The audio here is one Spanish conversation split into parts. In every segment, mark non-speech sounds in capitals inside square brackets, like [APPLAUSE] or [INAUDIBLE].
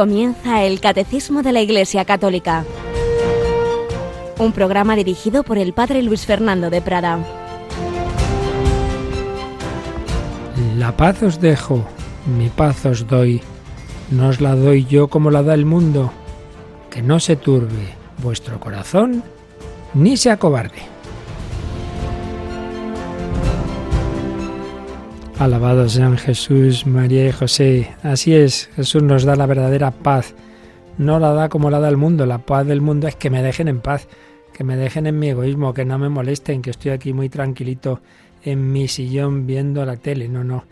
Comienza el Catecismo de la Iglesia Católica, un programa dirigido por el Padre Luis Fernando de Prada. La paz os dejo, mi paz os doy, no os la doy yo como la da el mundo, que no se turbe vuestro corazón ni se acobarde. Alabados sean Jesús, María y José. Así es, Jesús nos da la verdadera paz. No la da como la da el mundo. La paz del mundo es que me dejen en paz, que me dejen en mi egoísmo, que no me molesten, que estoy aquí muy tranquilito en mi sillón viendo la tele. No, no.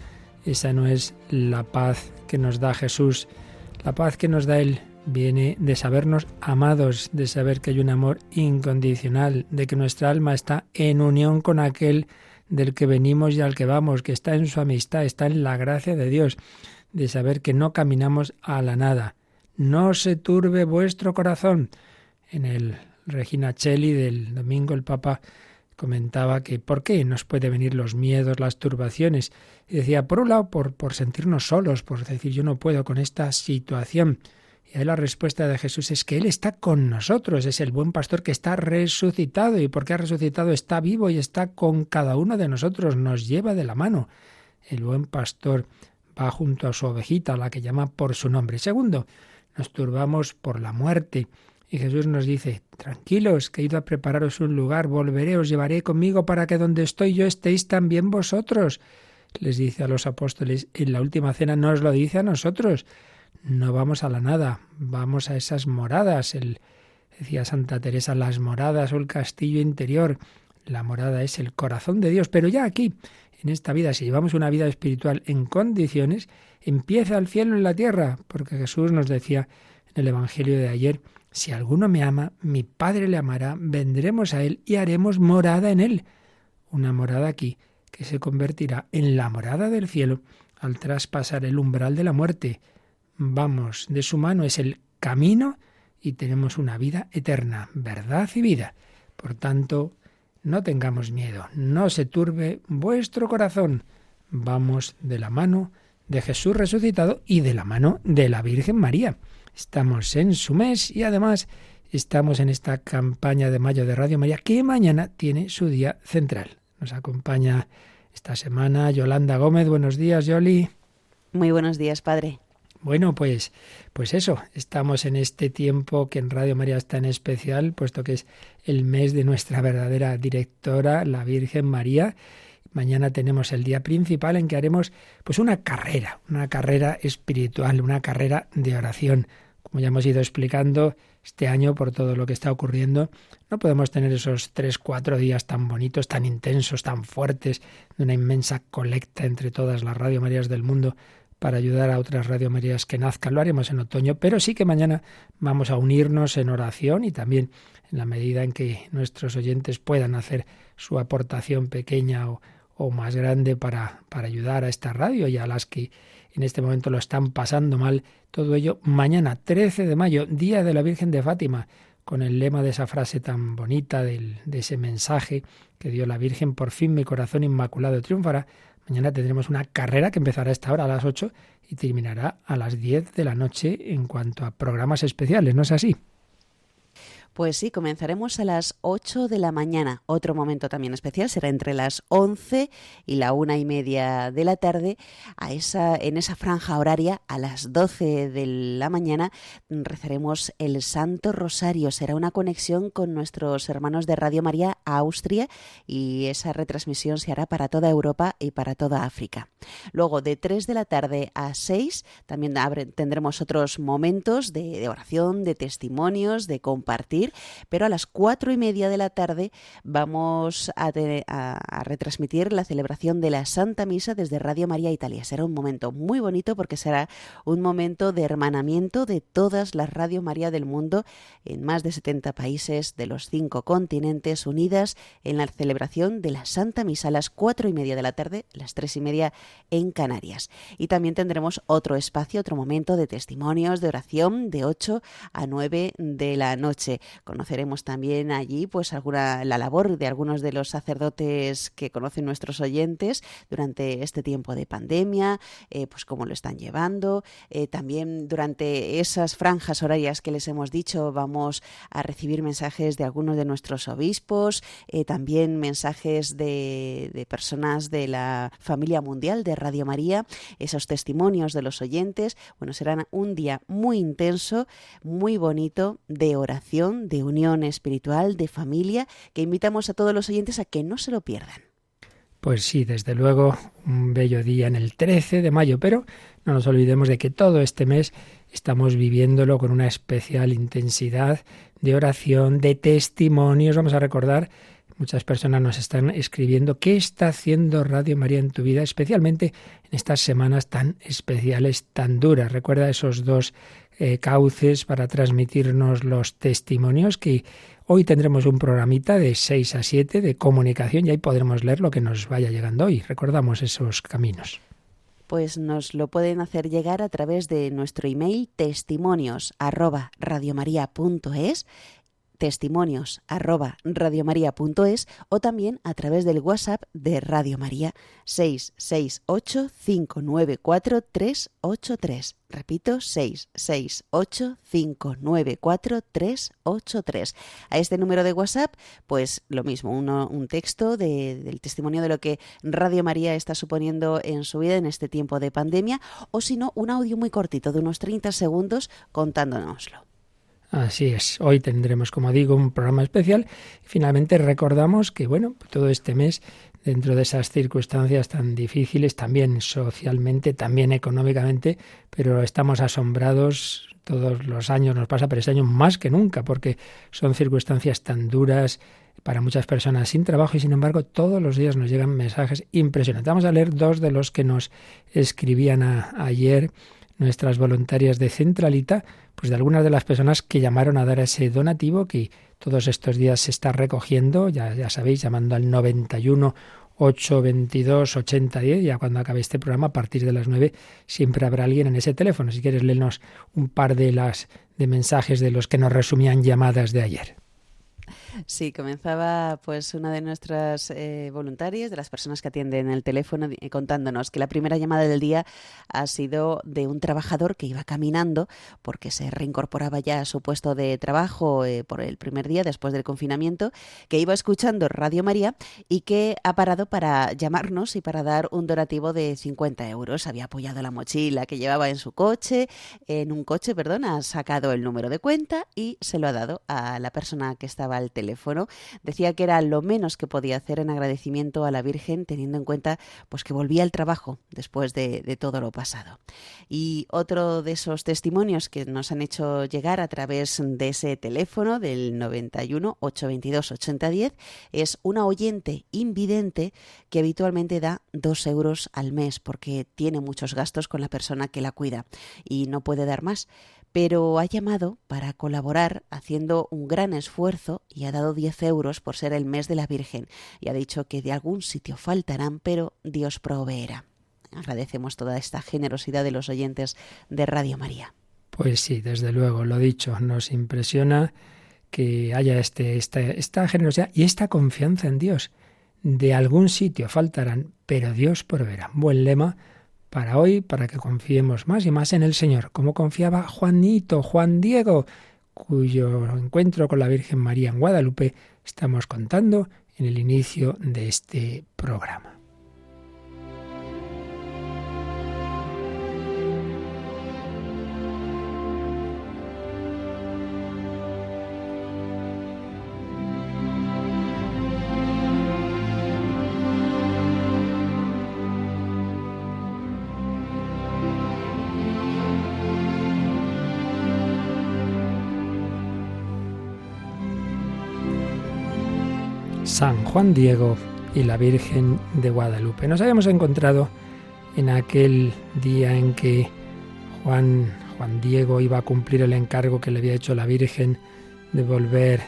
Esa no es la paz que nos da Jesús. La paz que nos da Él viene de sabernos amados, de saber que hay un amor incondicional, de que nuestra alma está en unión con aquel del que venimos y al que vamos, que está en su amistad, está en la gracia de Dios, de saber que no caminamos a la nada. No se turbe vuestro corazón. En el Regina Cheli del domingo el Papa comentaba que por qué nos puede venir los miedos, las turbaciones. Y decía, por un lado, por, por sentirnos solos, por decir yo no puedo con esta situación. Y ahí la respuesta de Jesús es que Él está con nosotros, es el buen pastor que está resucitado y porque ha resucitado está vivo y está con cada uno de nosotros, nos lleva de la mano. El buen pastor va junto a su ovejita, la que llama por su nombre. Segundo, nos turbamos por la muerte. Y Jesús nos dice, tranquilos, que he ido a prepararos un lugar, volveré, os llevaré conmigo para que donde estoy yo estéis también vosotros. Les dice a los apóstoles, en la última cena no os lo dice a nosotros, no vamos a la nada, vamos a esas moradas. El, decía Santa Teresa, las moradas o el castillo interior. La morada es el corazón de Dios, pero ya aquí, en esta vida, si llevamos una vida espiritual en condiciones, empieza el cielo en la tierra, porque Jesús nos decía en el Evangelio de ayer, si alguno me ama, mi Padre le amará, vendremos a él y haremos morada en él. Una morada aquí que se convertirá en la morada del cielo al traspasar el umbral de la muerte vamos de su mano, es el camino y tenemos una vida eterna, verdad y vida. Por tanto, no tengamos miedo, no se turbe vuestro corazón. Vamos de la mano de Jesús resucitado y de la mano de la Virgen María. Estamos en su mes y además estamos en esta campaña de mayo de Radio María que mañana tiene su día central. Nos acompaña esta semana Yolanda Gómez. Buenos días, Yoli. Muy buenos días, padre. Bueno, pues, pues eso, estamos en este tiempo que en Radio María está en especial, puesto que es el mes de nuestra verdadera directora, la Virgen María. Mañana tenemos el día principal en que haremos pues una carrera, una carrera espiritual, una carrera de oración. Como ya hemos ido explicando este año por todo lo que está ocurriendo, no podemos tener esos tres, cuatro días tan bonitos, tan intensos, tan fuertes, de una inmensa colecta entre todas las Radio Marías del mundo para ayudar a otras Radio Marías que nazcan. Lo haremos en otoño, pero sí que mañana vamos a unirnos en oración y también en la medida en que nuestros oyentes puedan hacer su aportación pequeña o, o más grande para, para ayudar a esta radio y a las que en este momento lo están pasando mal. Todo ello mañana, 13 de mayo, Día de la Virgen de Fátima, con el lema de esa frase tan bonita, del, de ese mensaje que dio la Virgen, por fin mi corazón inmaculado triunfará Mañana tendremos una carrera que empezará a esta hora a las 8 y terminará a las 10 de la noche en cuanto a programas especiales, ¿no es así? Pues sí, comenzaremos a las 8 de la mañana. Otro momento también especial será entre las 11 y la una y media de la tarde. A esa, en esa franja horaria, a las 12 de la mañana, rezaremos el Santo Rosario. Será una conexión con nuestros hermanos de Radio María Austria y esa retransmisión se hará para toda Europa y para toda África. Luego, de 3 de la tarde a 6, también tendremos otros momentos de oración, de testimonios, de compartir pero a las cuatro y media de la tarde vamos a, retransmitir la celebración de la Santa Misa desde Radio María Italia. Será un momento muy bonito porque será un momento de hermanamiento de todas las Radio María del mundo en más de 70 países de los cinco continentes unidas en la celebración de la Santa Misa a las cuatro y media de la tarde, las tres y media en Canarias. Y también tendremos otro espacio, otro momento de testimonios, de oración de 8 a 9 de la noche Conoceremos también allí pues alguna la labor de algunos de los sacerdotes que conocen nuestros oyentes durante este tiempo de pandemia, eh, pues cómo lo están llevando. Eh, también durante esas franjas horarias que les hemos dicho vamos a recibir mensajes de algunos de nuestros obispos, eh, también mensajes de, de personas de la familia mundial de Radio María, esos testimonios de los oyentes. Bueno, serán un día muy intenso, muy bonito de oración, de unión espiritual, de familia, que invitamos a todos los oyentes a que no se lo pierdan. Pues sí, desde luego, un bello día en el 13 de mayo, pero no nos olvidemos de que todo este mes estamos viviéndolo con una especial intensidad de oración, de testimonios. Vamos a recordar, muchas personas nos están escribiendo qué está haciendo Radio María en tu vida, especialmente en estas semanas tan especiales, tan duras. Recuerda esos dos eh, cauces para transmitirnos los testimonios que Hoy tendremos un programita de 6 a 7 de comunicación y ahí podremos leer lo que nos vaya llegando hoy. Recordamos esos caminos. Pues nos lo pueden hacer llegar a través de nuestro email testimonios testimonios arroba radiomaria.es o también a través del WhatsApp de Radio María 668 594 383. Repito, 668 594 383. A este número de WhatsApp, pues lo mismo, un texto de, del testimonio de lo que Radio María está suponiendo en su vida en este tiempo de pandemia, o si no, un audio muy cortito de unos 30 segundos contándonoslo. Así es, hoy tendremos, como digo, un programa especial. Finalmente recordamos que, bueno, todo este mes, dentro de esas circunstancias tan difíciles, también socialmente, también económicamente, pero estamos asombrados, todos los años nos pasa, pero este año más que nunca, porque son circunstancias tan duras para muchas personas sin trabajo y sin embargo todos los días nos llegan mensajes impresionantes. Vamos a leer dos de los que nos escribían ayer nuestras voluntarias de Centralita, pues de algunas de las personas que llamaron a dar ese donativo que todos estos días se está recogiendo, ya, ya sabéis, llamando al 91 822 8010, ya cuando acabe este programa, a partir de las 9, siempre habrá alguien en ese teléfono. Si quieres leernos un par de las de mensajes de los que nos resumían llamadas de ayer. Sí, comenzaba pues una de nuestras eh, voluntarias, de las personas que atienden el teléfono, contándonos que la primera llamada del día ha sido de un trabajador que iba caminando porque se reincorporaba ya a su puesto de trabajo eh, por el primer día después del confinamiento, que iba escuchando Radio María y que ha parado para llamarnos y para dar un donativo de 50 euros. Había apoyado la mochila que llevaba en su coche, en un coche, perdón, ha sacado el número de cuenta y se lo ha dado a la persona que estaba al teléfono, decía que era lo menos que podía hacer en agradecimiento a la Virgen, teniendo en cuenta pues que volvía al trabajo después de, todo lo pasado. Y otro de esos testimonios que nos han hecho llegar a través de ese teléfono del 91 822 8010 es una oyente invidente que habitualmente da dos euros al mes porque tiene muchos gastos con la persona que la cuida y no puede dar más pero ha llamado para colaborar haciendo un gran esfuerzo y ha dado 10 euros por ser el mes de la Virgen y ha dicho que de algún sitio faltarán, pero Dios proveerá. Agradecemos toda esta generosidad de los oyentes de Radio María. Pues sí, desde luego, lo dicho, nos impresiona que haya este, esta, esta generosidad y esta confianza en Dios. De algún sitio faltarán, pero Dios proveerá. Buen lema para hoy, para que confiemos más y más en el Señor, como confiaba Juanito, Juan Diego, cuyo encuentro con la Virgen María en Guadalupe estamos contando en el inicio de este programa. San Juan Diego y la Virgen de Guadalupe. Nos habíamos encontrado en aquel día en que Juan, Juan Diego iba a cumplir el encargo que le había hecho la Virgen de volver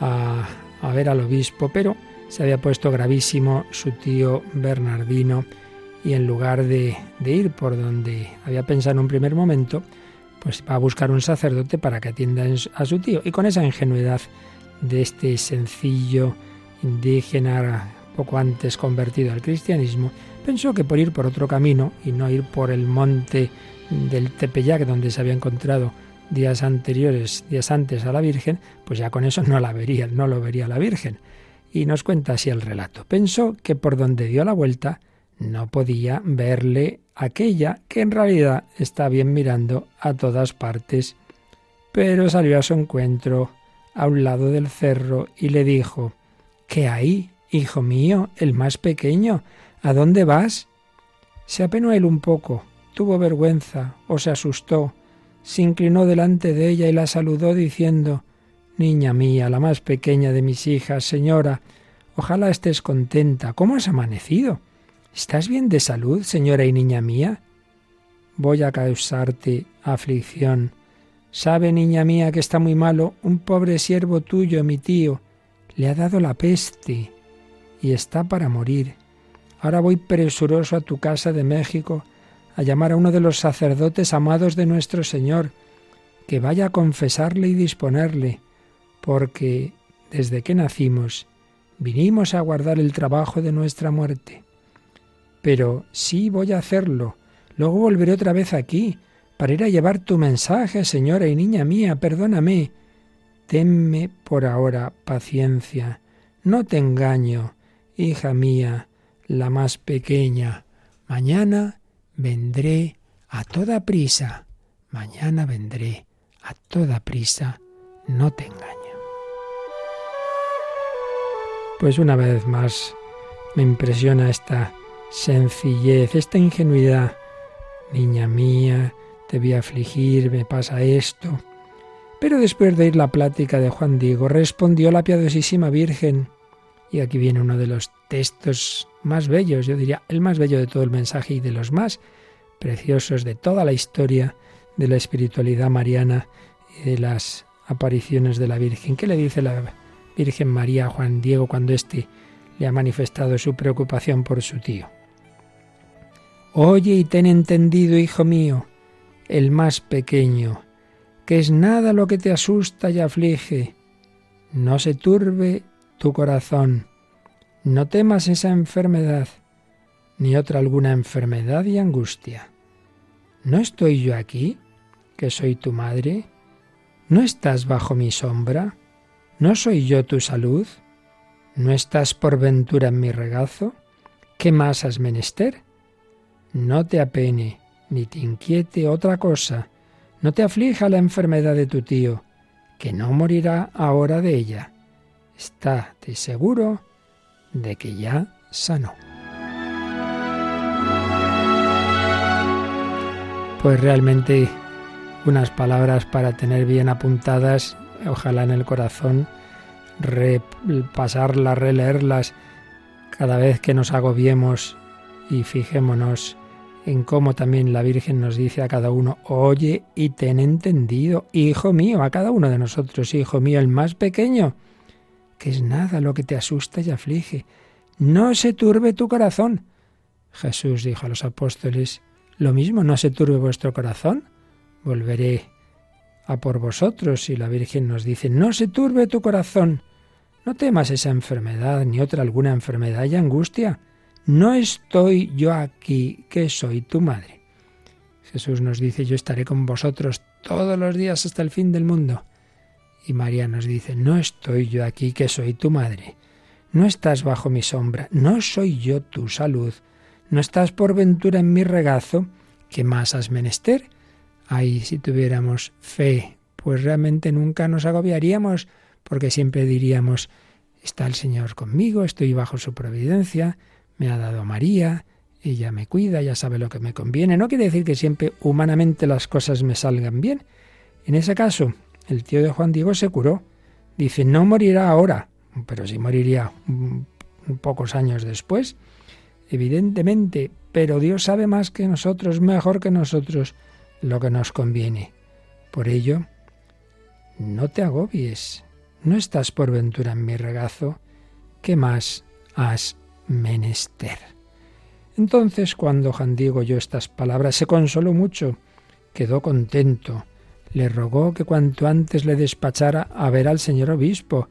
a, a ver al obispo, pero se había puesto gravísimo su tío Bernardino y en lugar de, de, ir por donde había pensado en un primer momento, pues va a buscar un sacerdote para que atienda a su tío. Y con esa ingenuidad de este sencillo indígena, poco antes convertido al cristianismo, pensó que por ir por otro camino y no ir por el monte del Tepeyac donde se había encontrado días anteriores, días antes a la Virgen, pues ya con eso no la vería, no lo vería la Virgen. Y nos cuenta así el relato. Pensó que por donde dio la vuelta no podía verle aquella que en realidad está bien mirando a todas partes. Pero salió a su encuentro a un lado del cerro y le dijo ¿Qué hay, hijo mío, el más pequeño? ¿A dónde vas? Se apenó él un poco, tuvo vergüenza o se asustó, se inclinó delante de ella y la saludó diciendo Niña mía, la más pequeña de mis hijas, señora, ojalá estés contenta. ¿Cómo has amanecido? ¿Estás bien de salud, señora y niña mía? Voy a causarte aflicción. Sabe, niña mía, que está muy malo. Un pobre siervo tuyo, mi tío, le ha dado la peste y está para morir. Ahora voy presuroso a tu casa de México a llamar a uno de los sacerdotes amados de nuestro Señor, que vaya a confesarle y disponerle, porque desde que nacimos vinimos a guardar el trabajo de nuestra muerte. Pero sí voy a hacerlo. Luego volveré otra vez aquí, para ir a llevar tu mensaje, señora y niña mía, perdóname. Tenme por ahora paciencia. No te engaño, hija mía, la más pequeña. Mañana vendré a toda prisa. Mañana vendré a toda prisa. No te engaño. Pues una vez más me impresiona esta sencillez, esta ingenuidad. Niña mía, te a afligir, me pasa esto. Pero después de ir la plática de Juan Diego, respondió la piadosísima Virgen. Y aquí viene uno de los textos más bellos, yo diría el más bello de todo el mensaje y de los más preciosos de toda la historia de la espiritualidad mariana y de las apariciones de la Virgen. ¿Qué le dice la Virgen María a Juan Diego cuando éste le ha manifestado su preocupación por su tío? Oye y ten entendido, hijo mío, el más pequeño, que es nada lo que te asusta y aflige. No se turbe tu corazón, no temas esa enfermedad, ni otra alguna enfermedad y angustia. ¿No estoy yo aquí, que soy tu madre? ¿No estás bajo mi sombra? ¿No soy yo tu salud? ¿No estás por ventura en mi regazo? ¿Qué más has menester? No te apene, ni te inquiete otra cosa, no te aflija la enfermedad de tu tío, que no morirá ahora de ella. Estate seguro de que ya sanó. Pues realmente unas palabras para tener bien apuntadas, ojalá en el corazón, repasarlas, releerlas cada vez que nos agobiemos y fijémonos en cómo también la Virgen nos dice a cada uno, oye y ten entendido, hijo mío, a cada uno de nosotros, hijo mío, el más pequeño, que es nada lo que te asusta y aflige. No se turbe tu corazón. Jesús dijo a los apóstoles, lo mismo, no se turbe vuestro corazón. Volveré a por vosotros. Y la Virgen nos dice, no se turbe tu corazón. No temas esa enfermedad, ni otra alguna enfermedad y angustia no estoy yo aquí, que soy tu madre. Jesús nos dice, yo estaré con vosotros todos los días hasta el fin del mundo. Y María nos dice, no estoy yo aquí, que soy tu madre. No estás bajo mi sombra, no soy yo tu salud. No estás por ventura en mi regazo, ¿qué más has menester? Ay, si tuviéramos fe, pues realmente nunca nos agobiaríamos, porque siempre diríamos, está el Señor conmigo, estoy bajo su providencia, me ha dado María, ella me cuida, ya sabe lo que me conviene. No quiere decir que siempre humanamente las cosas me salgan bien. En ese caso, el tío de Juan Diego se curó. Dice, no morirá ahora, pero sí moriría pocos años después, evidentemente, pero Dios sabe más que nosotros, mejor que nosotros, lo que nos conviene. Por ello, no te agobies, no estás por ventura en mi regazo, ¿qué más has menester. Entonces, cuando Juan Diego oyó estas palabras, se consoló mucho, quedó contento, le rogó que cuanto antes le despachara a ver al señor obispo,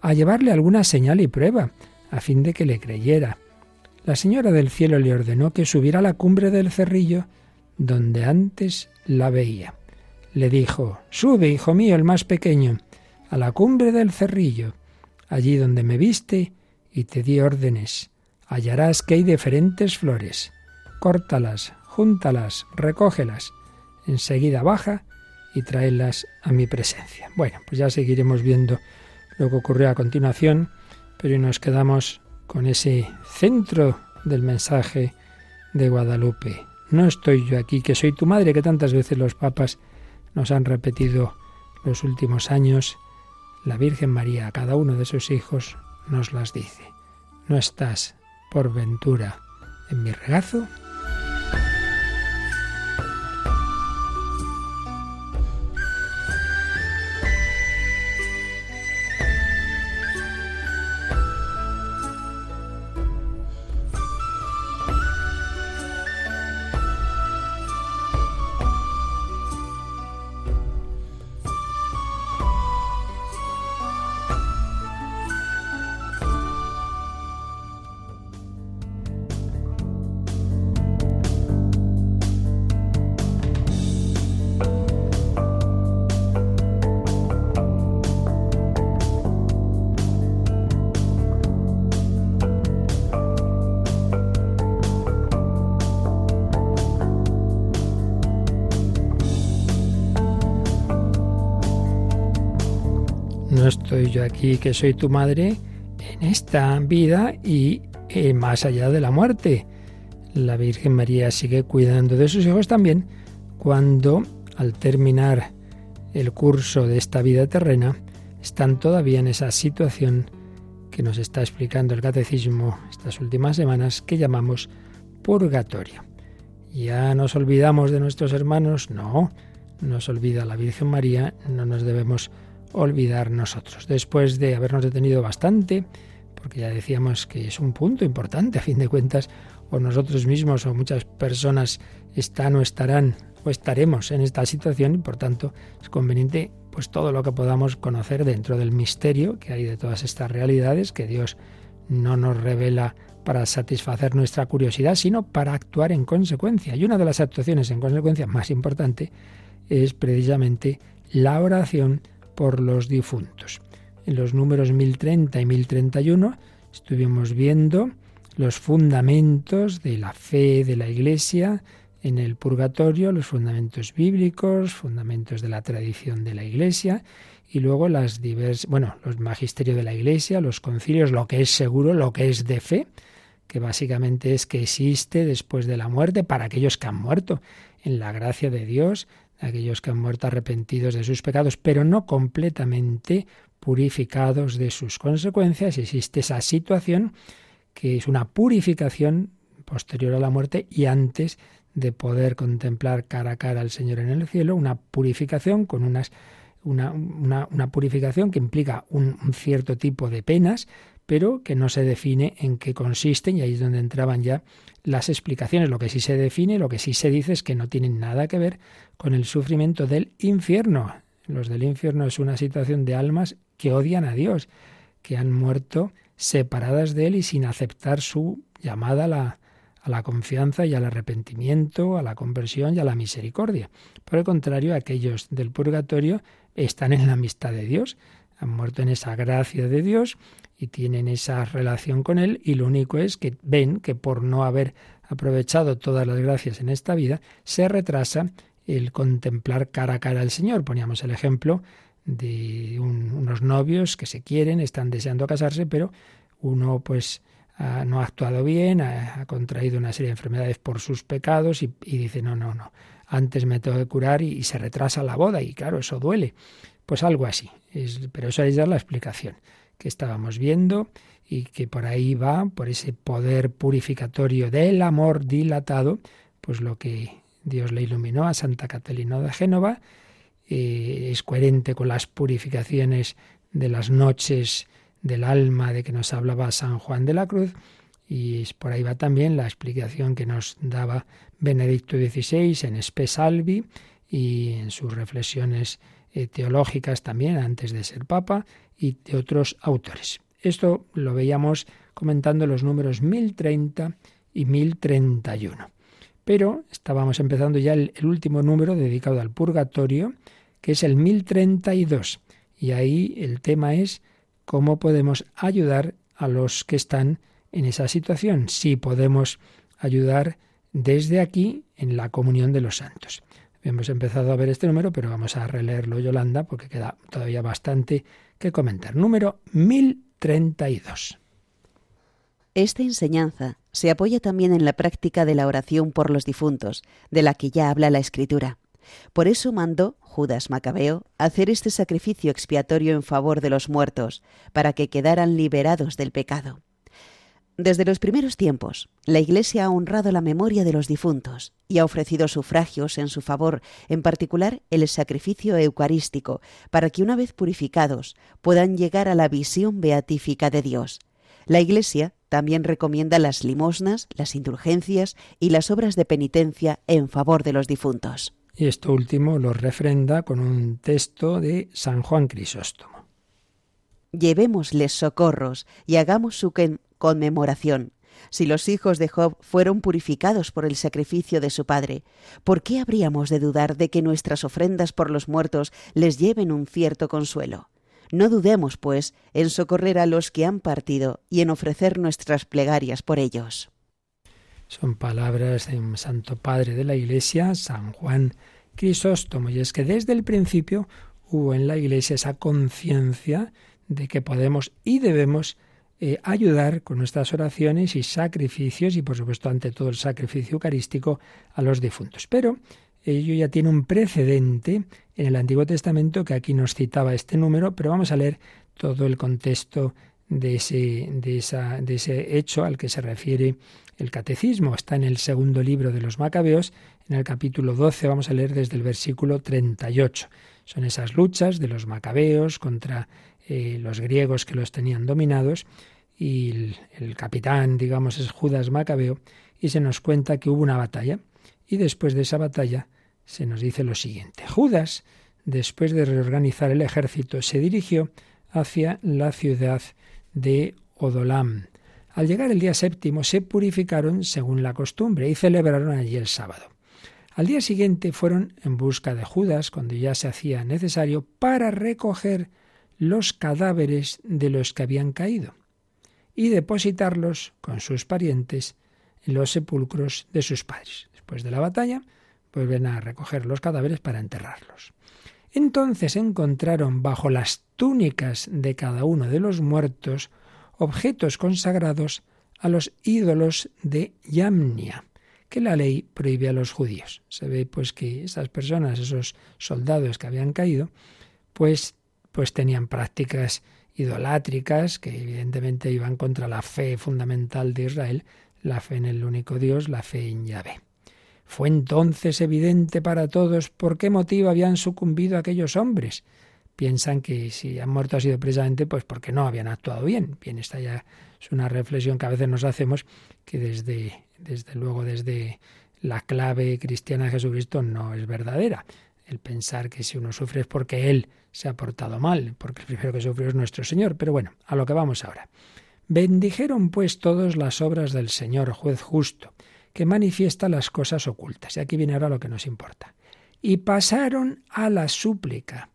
a llevarle alguna señal y prueba, a fin de que le creyera. La señora del cielo le ordenó que subiera a la cumbre del cerrillo donde antes la veía. Le dijo, Sube, hijo mío, el más pequeño, a la cumbre del cerrillo, allí donde me viste y te di órdenes. Hallarás que hay diferentes flores. Córtalas, júntalas, recógelas. Enseguida baja y tráelas a mi presencia. Bueno, pues ya seguiremos viendo lo que ocurrió a continuación, pero nos quedamos con ese centro del mensaje de Guadalupe. No estoy yo aquí, que soy tu madre, que tantas veces los papas nos han repetido los últimos años. La Virgen María a cada uno de sus hijos nos las dice. No estás, por ventura, en mi regazo. Estoy yo aquí, que soy tu madre, en esta vida y eh, más allá de la muerte. La Virgen María sigue cuidando de sus hijos también cuando, al terminar el curso de esta vida terrena, están todavía en esa situación que nos está explicando el catecismo estas últimas semanas que llamamos purgatorio. ¿Ya nos olvidamos de nuestros hermanos? No, nos olvida la Virgen María, no nos debemos olvidar nosotros. Después de habernos detenido bastante, porque ya decíamos que es un punto importante, a fin de cuentas, o nosotros mismos o muchas personas están o estarán o estaremos en esta situación y por tanto es conveniente pues todo lo que podamos conocer dentro del misterio que hay de todas estas realidades que Dios no nos revela para satisfacer nuestra curiosidad, sino para actuar en consecuencia. Y una de las actuaciones en consecuencia más importante es precisamente la oración por los difuntos. En los números 1030 y 1031 estuvimos viendo los fundamentos de la fe de la Iglesia en el purgatorio, los fundamentos bíblicos, fundamentos de la tradición de la Iglesia y luego las diversas, bueno, los magisterios de la Iglesia, los concilios, lo que es seguro, lo que es de fe, que básicamente es que existe después de la muerte para aquellos que han muerto en la gracia de Dios, aquellos que han muerto arrepentidos de sus pecados, pero no completamente purificados de sus consecuencias. Existe esa situación que es una purificación posterior a la muerte y antes de poder contemplar cara a cara al Señor en el cielo, una purificación con unas una, una, purificación que implica un, un, cierto tipo de penas, pero que no se define en qué consisten, y ahí es donde entraban ya las explicaciones. Lo que sí se define, lo que sí se dice es que no tienen nada que ver con el sufrimiento del infierno. Los del infierno es una situación de almas que odian a Dios, que han muerto separadas de Él y sin aceptar su llamada a la, confianza y al arrepentimiento, a la conversión y a la misericordia. Por el contrario, aquellos del purgatorio están en la amistad de Dios, han muerto en esa gracia de Dios y tienen esa relación con Él y lo único es que ven que por no haber aprovechado todas las gracias en esta vida, se retrasa el contemplar cara a cara al Señor. Poníamos el ejemplo de unos novios que se quieren, están deseando casarse, pero uno pues no ha actuado bien, ha, contraído una serie de enfermedades por sus pecados y, dice, no, no, no, antes me tengo que curar y, se retrasa la boda y claro, eso duele. Pues algo así, pero eso es dar la explicación que estábamos viendo y que por ahí va, por ese poder purificatorio del amor dilatado, pues lo que Dios le iluminó a Santa Catalina de Génova, eh, es coherente con las purificaciones de las noches del alma de que nos hablaba San Juan de la Cruz, y por ahí va también la explicación que nos daba Benedicto XVI en Espesalvi y en sus reflexiones eh, teológicas también antes de ser papa y de otros autores. Esto lo veíamos comentando los números 1030 y 1031. Pero estábamos empezando ya el, el último número dedicado al purgatorio, que es el 1032. Y ahí el tema es cómo podemos ayudar a los que están en esa situación, si podemos ayudar desde aquí en la comunión de los santos. Hemos empezado a ver este número, pero vamos a releerlo, Yolanda, porque queda todavía bastante que comentar. Número 1032. Esta enseñanza se apoya también en la práctica de la oración por los difuntos, de la que ya habla la Escritura. Por eso mandó Judas Macabeo hacer este sacrificio expiatorio en favor de los muertos, para que quedaran liberados del pecado. Desde los primeros tiempos, la Iglesia ha honrado la memoria de los difuntos y ha ofrecido sufragios en su favor, en particular el sacrificio eucarístico, para que una vez purificados puedan llegar a la visión beatífica de Dios. La Iglesia también recomienda las limosnas, las indulgencias y las obras de penitencia en favor de los difuntos. Y esto último lo refrenda con un texto de San Juan Crisóstomo. Llevémosles socorros y hagamos su conmemoración. Si los hijos de Job fueron purificados por el sacrificio de su padre, ¿por qué habríamos de dudar de que nuestras ofrendas por los muertos les lleven un cierto consuelo? No dudemos, pues, en socorrer a los que han partido y en ofrecer nuestras plegarias por ellos. Son palabras de un santo padre de la Iglesia, San Juan Crisóstomo, y es que desde el principio hubo en la Iglesia esa conciencia de que podemos y debemos eh, ayudar con nuestras oraciones y sacrificios, y por supuesto ante todo el sacrificio eucarístico a los difuntos. Pero ello ya tiene un precedente en el Antiguo Testamento que aquí nos citaba este número, pero vamos a leer todo el contexto de ese, de, esa, de ese hecho al que se refiere el catecismo. Está en el segundo libro de los Macabeos, en el capítulo 12, vamos a leer desde el versículo 38. Son esas luchas de los macabeos contra eh, los griegos que los tenían dominados y el, capitán, digamos, es Judas Macabeo, y se nos cuenta que hubo una batalla, y después de esa batalla se nos dice lo siguiente. Judas, después de reorganizar el ejército, se dirigió hacia la ciudad de Odolam. Al llegar el día séptimo se purificaron según la costumbre y celebraron allí el sábado. Al día siguiente fueron en busca de Judas, cuando ya se hacía necesario, para recoger los cadáveres de los que habían caído y depositarlos con sus parientes en los sepulcros de sus padres. Después de la batalla, vuelven a recoger los cadáveres para enterrarlos. Entonces encontraron bajo las túnicas de cada uno de los muertos objetos consagrados a los ídolos de Yamnia, que la ley prohíbe a los judíos. Se ve pues que esas personas, esos soldados que habían caído, pues, pues tenían prácticas idolátricas que evidentemente iban contra la fe fundamental de Israel, la fe en el único Dios, la fe en Yahvé. Fue entonces evidente para todos por qué motivo habían sucumbido aquellos hombres. Piensan que si han muerto ha sido precisamente pues porque no habían actuado bien. Bien, esta ya es una reflexión que a veces nos hacemos que desde, desde luego desde la clave cristiana de Jesucristo no es verdadera el pensar que si uno sufre es porque Él se ha portado mal, porque el primero que sufrió es nuestro Señor. Pero bueno, a lo que vamos ahora. Bendijeron pues todos las obras del Señor, juez justo, que manifiesta las cosas ocultas. Y aquí viene ahora lo que nos importa. Y pasaron a la súplica,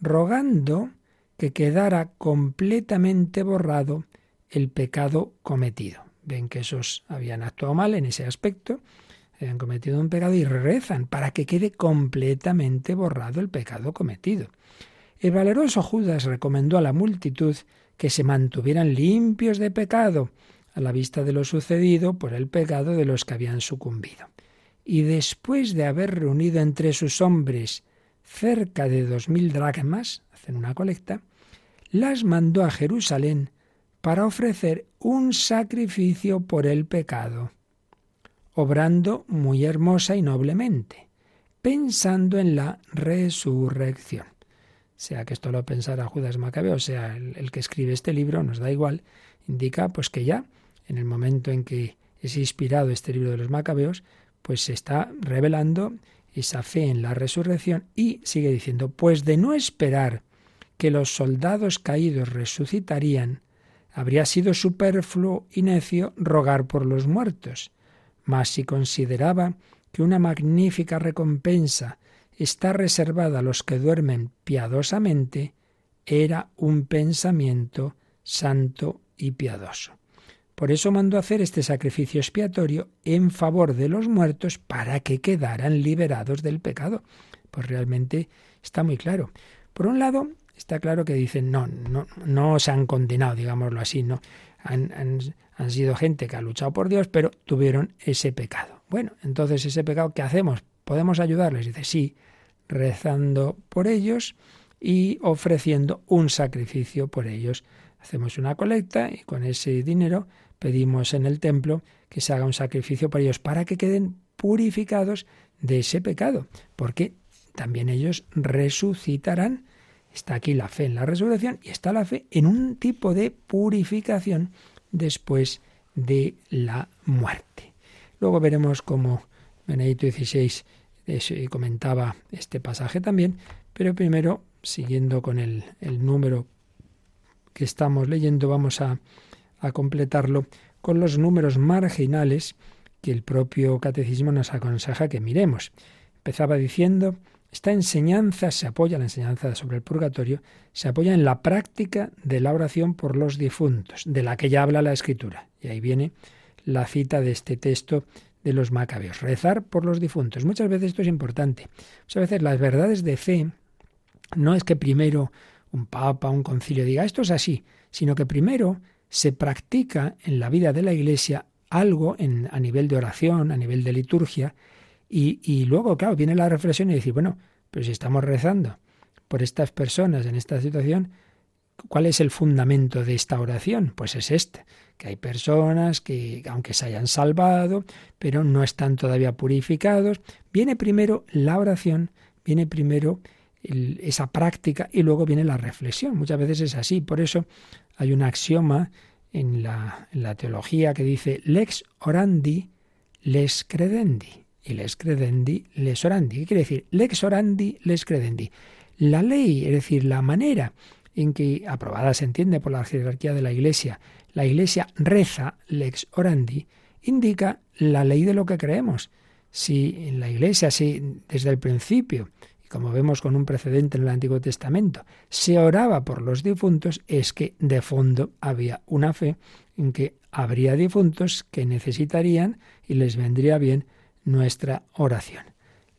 rogando que quedara completamente borrado el pecado cometido. Ven que esos habían actuado mal en ese aspecto, han cometido un pecado y rezan para que quede completamente borrado el pecado cometido. El valeroso Judas recomendó a la multitud que se mantuvieran limpios de pecado a la vista de lo sucedido por el pecado de los que habían sucumbido. Y después de haber reunido entre sus hombres cerca de dos mil dracmas, hacen una colecta, las mandó a Jerusalén para ofrecer un sacrificio por el pecado obrando muy hermosa y noblemente, pensando en la resurrección. Sea que esto lo pensara Judas Macabeo, sea el, que escribe este libro, nos da igual, indica pues que ya en el momento en que es inspirado este libro de los Macabeos, pues se está revelando esa fe en la resurrección y sigue diciendo, pues de no esperar que los soldados caídos resucitarían, habría sido superfluo y necio rogar por los muertos. Mas si consideraba que una magnífica recompensa está reservada a los que duermen piadosamente, era un pensamiento santo y piadoso. Por eso mandó hacer este sacrificio expiatorio en favor de los muertos para que quedaran liberados del pecado. Pues realmente está muy claro. Por un lado, está claro que dicen, no, no, no se han condenado, digámoslo así, no. Han, han, han sido gente que ha luchado por Dios, pero tuvieron ese pecado. Bueno, entonces ese pecado, ¿qué hacemos? ¿Podemos ayudarles? Dice, sí, rezando por ellos y ofreciendo un sacrificio por ellos. Hacemos una colecta y con ese dinero pedimos en el templo que se haga un sacrificio por ellos para que queden purificados de ese pecado, porque también ellos resucitarán. Está aquí la fe en la resurrección y está la fe en un tipo de purificación después de la muerte. Luego veremos cómo Benedicto XVI comentaba este pasaje también, pero primero, siguiendo con el, el número que estamos leyendo, vamos a, a completarlo con los números marginales que el propio catecismo nos aconseja que miremos. Empezaba diciendo, esta enseñanza se apoya, la enseñanza sobre el purgatorio, se apoya en la práctica de la oración por los difuntos, de la que ya habla la Escritura. Y ahí viene la cita de este texto de los macabeos, rezar por los difuntos. Muchas veces esto es importante. Muchas veces las verdades de fe no es que primero un papa, un concilio diga esto es así, sino que primero se practica en la vida de la Iglesia algo en, a nivel de oración, a nivel de liturgia, y, y luego, claro, viene la reflexión y decir, bueno, pero si estamos rezando por estas personas en esta situación, ¿cuál es el fundamento de esta oración? Pues es este, que hay personas que, aunque se hayan salvado, pero no están todavía purificados. Viene primero la oración, viene primero esa práctica y luego viene la reflexión. Muchas veces es así. Por eso hay un axioma en la, en la teología que dice lex orandi, les credendi. Y les credendi, les orandi. ¿Qué quiere decir? Lex orandi, les credendi. La ley, es decir, la manera en que, aprobada se entiende por la jerarquía de la Iglesia, la Iglesia reza lex orandi, indica la ley de lo que creemos. Si en la Iglesia, si desde el principio como vemos con un precedente en el Antiguo Testamento, se oraba por los difuntos, es que de fondo había una fe en que habría difuntos que necesitarían y les vendría bien nuestra oración.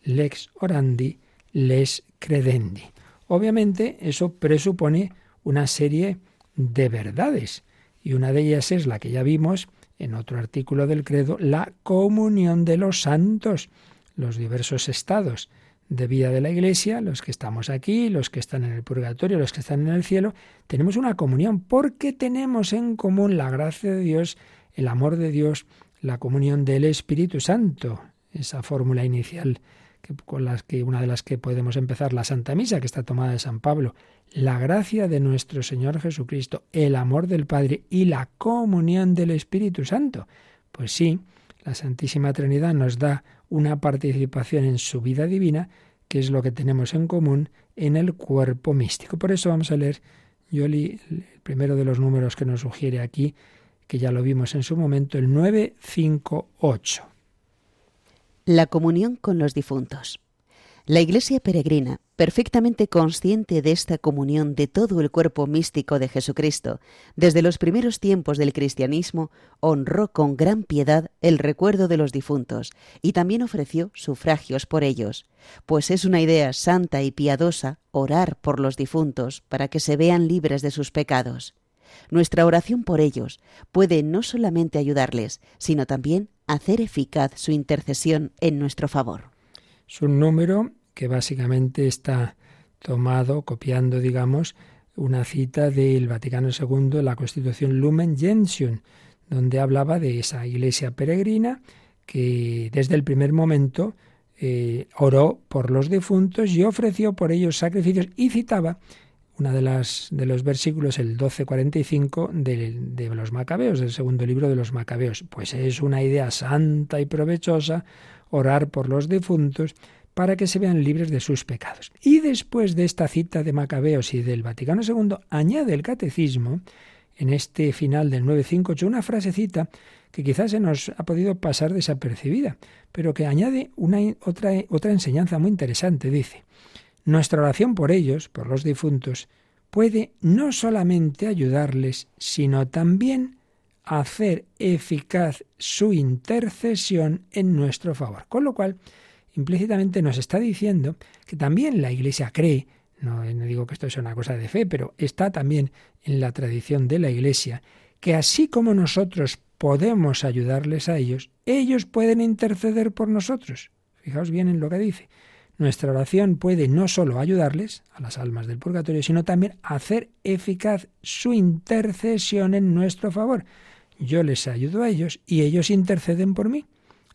Lex orandi, les credendi. Obviamente eso presupone una serie de verdades y una de ellas es la que ya vimos en otro artículo del credo, la comunión de los santos, los diversos estados de vida de la Iglesia, los que estamos aquí, los que están en el purgatorio, los que están en el cielo, tenemos una comunión porque tenemos en común la gracia de Dios, el amor de Dios, la comunión del Espíritu Santo, esa fórmula inicial con las que una de las que podemos empezar la Santa Misa que está tomada de San Pablo, la gracia de nuestro Señor Jesucristo, el amor del Padre y la comunión del Espíritu Santo. Pues sí, la Santísima Trinidad nos da una participación en su vida divina, que es lo que tenemos en común en el cuerpo místico. Por eso vamos a leer, Yoli, el primero de los números que nos sugiere aquí, que ya lo vimos en su momento, el 958. La comunión con los difuntos. La Iglesia peregrina, perfectamente consciente de esta comunión de todo el cuerpo místico de Jesucristo, desde los primeros tiempos del cristianismo, honró con gran piedad el recuerdo de los difuntos y también ofreció sufragios por ellos, pues es una idea santa y piadosa orar por los difuntos para que se vean libres de sus pecados. Nuestra oración por ellos puede no solamente ayudarles, sino también hacer eficaz su intercesión en nuestro favor. Es un número que básicamente está tomado, copiando, digamos, una cita del Vaticano II, la Constitución Lumen Gentium, donde hablaba de esa iglesia peregrina que desde el primer momento eh, oró por los difuntos y ofreció por ellos sacrificios y citaba una de las de los versículos el 1245 de, de los Macabeos, del segundo libro de los Macabeos. Pues es una idea santa y provechosa orar por los difuntos, para que se vean libres de sus pecados. Y después de esta cita de Macabeos y del Vaticano II, añade el catecismo, en este final del 958, una frasecita que quizás se nos ha podido pasar desapercibida, pero que añade otra, otra enseñanza muy interesante. Dice, nuestra oración por ellos, por los difuntos, puede no solamente ayudarles, sino también hacer eficaz su intercesión en nuestro favor. Con lo cual, implícitamente nos está diciendo que también la Iglesia cree, no, digo que esto sea una cosa de fe, pero está también en la tradición de la Iglesia, que así como nosotros podemos ayudarles a ellos, ellos pueden interceder por nosotros. Fijaos bien en lo que dice. Nuestra oración puede no solo ayudarles a las almas del purgatorio, sino también hacer eficaz su intercesión en nuestro favor. Yo les ayudo a ellos y ellos interceden por mí.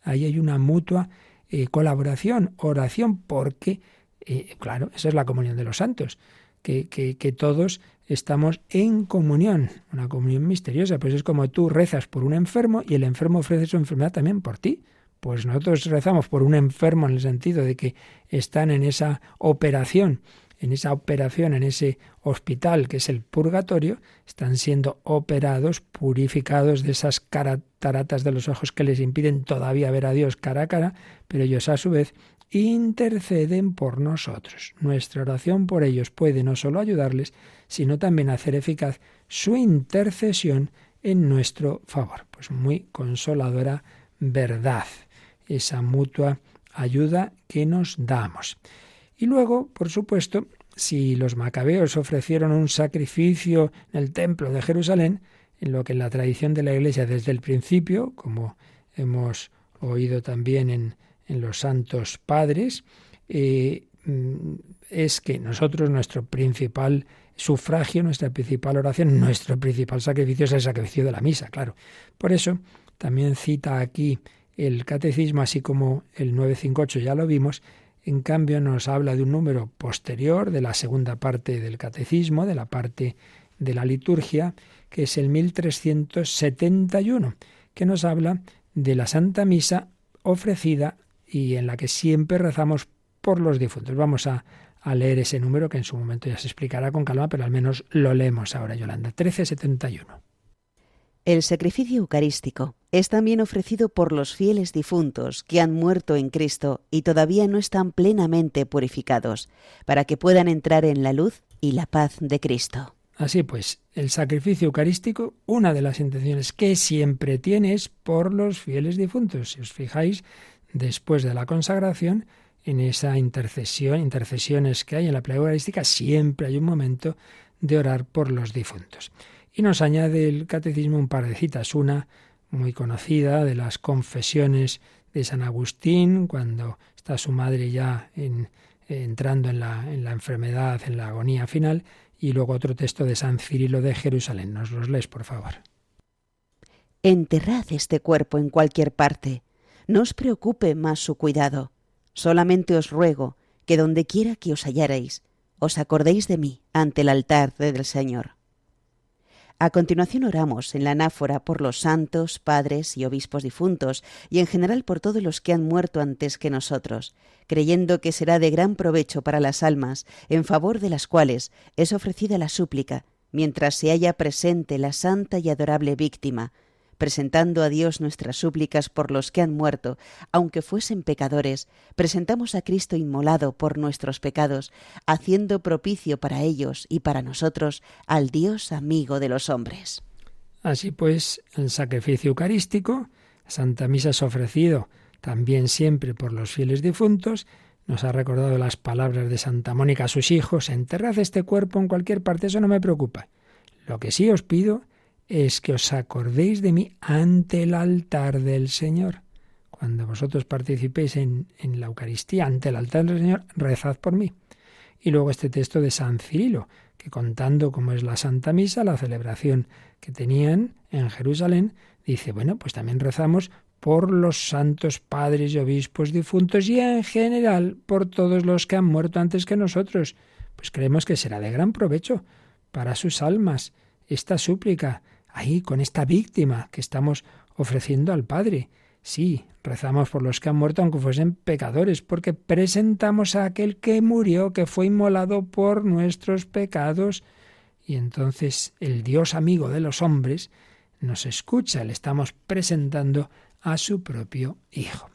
Ahí hay una mutua eh, colaboración, oración, porque, eh, claro, esa es la comunión de los santos, que, que, que todos estamos en comunión, una comunión misteriosa, pues es como tú rezas por un enfermo y el enfermo ofrece su enfermedad también por ti. Pues nosotros rezamos por un enfermo en el sentido de que están en esa operación, en esa operación, en ese hospital que es el purgatorio, están siendo operados, purificados de esas cataratas de los ojos que les impiden todavía ver a Dios cara a cara, pero ellos a su vez interceden por nosotros. Nuestra oración por ellos puede no solo ayudarles, sino también hacer eficaz su intercesión en nuestro favor. Pues muy consoladora verdad esa mutua ayuda que nos damos. Y luego, por supuesto, si los macabeos ofrecieron un sacrificio en el templo de Jerusalén, en lo que en la tradición de la Iglesia desde el principio, como hemos oído también en, en los santos padres, eh, es que nosotros nuestro principal sufragio, nuestra principal oración, nuestro principal sacrificio es el sacrificio de la misa, claro. Por eso también cita aquí el catecismo, así como el 958 ya lo vimos, en cambio nos habla de un número posterior de la segunda parte del catecismo, de la parte de la liturgia, que es el 1371, que nos habla de la Santa Misa ofrecida y en la que siempre rezamos por los difuntos. Vamos a, leer ese número que en su momento ya se explicará con calma, pero al menos lo leemos ahora, Yolanda. 1371. El sacrificio eucarístico es también ofrecido por los fieles difuntos que han muerto en Cristo y todavía no están plenamente purificados, para que puedan entrar en la luz y la paz de Cristo. Así pues, el sacrificio eucarístico, una de las intenciones que siempre tiene es por los fieles difuntos. Si os fijáis, después de la consagración, en esa intercesión, intercesiones que hay en la plegaria eucarística, siempre hay un momento de orar por los difuntos. Y nos añade el catecismo un par de citas, una muy conocida de las confesiones de San Agustín, cuando está su madre ya entrando en la, en la enfermedad, en la agonía final, y luego otro texto de San Cirilo de Jerusalén. ¿Nos los lees, por favor? Enterrad este cuerpo en cualquier parte. No os preocupe más su cuidado. Solamente os ruego que donde quiera que os hallareis, os acordéis de mí ante el altar del Señor. A continuación oramos en la anáfora por los santos, padres y obispos difuntos, y en general por todos los que han muerto antes que nosotros, creyendo que será de gran provecho para las almas, en favor de las cuales es ofrecida la súplica, mientras se haya presente la santa y adorable víctima, presentando a Dios nuestras súplicas por los que han muerto, aunque fuesen pecadores, presentamos a Cristo inmolado por nuestros pecados, haciendo propicio para ellos y para nosotros al Dios amigo de los hombres. Así pues, el sacrificio eucarístico, Santa Misa es ofrecido también siempre por los fieles difuntos, nos ha recordado las palabras de Santa Mónica a sus hijos, enterrad este cuerpo en cualquier parte, eso no me preocupa. Lo que sí os pido es que os acordéis de mí ante el altar del Señor. Cuando vosotros participéis en, en, la Eucaristía ante el altar del Señor, rezad por mí. Y luego este texto de San Cirilo, que contando cómo es la Santa Misa, la celebración que tenían en Jerusalén, dice, bueno, pues también rezamos por los santos padres y obispos difuntos y en general por todos los que han muerto antes que nosotros. Pues creemos que será de gran provecho para sus almas esta súplica ahí con esta víctima que estamos ofreciendo al Padre. Sí, rezamos por los que han muerto aunque fuesen pecadores, porque presentamos a aquel que murió, que fue inmolado por nuestros pecados. Y entonces el Dios amigo de los hombres nos escucha, le estamos presentando a su propio Hijo.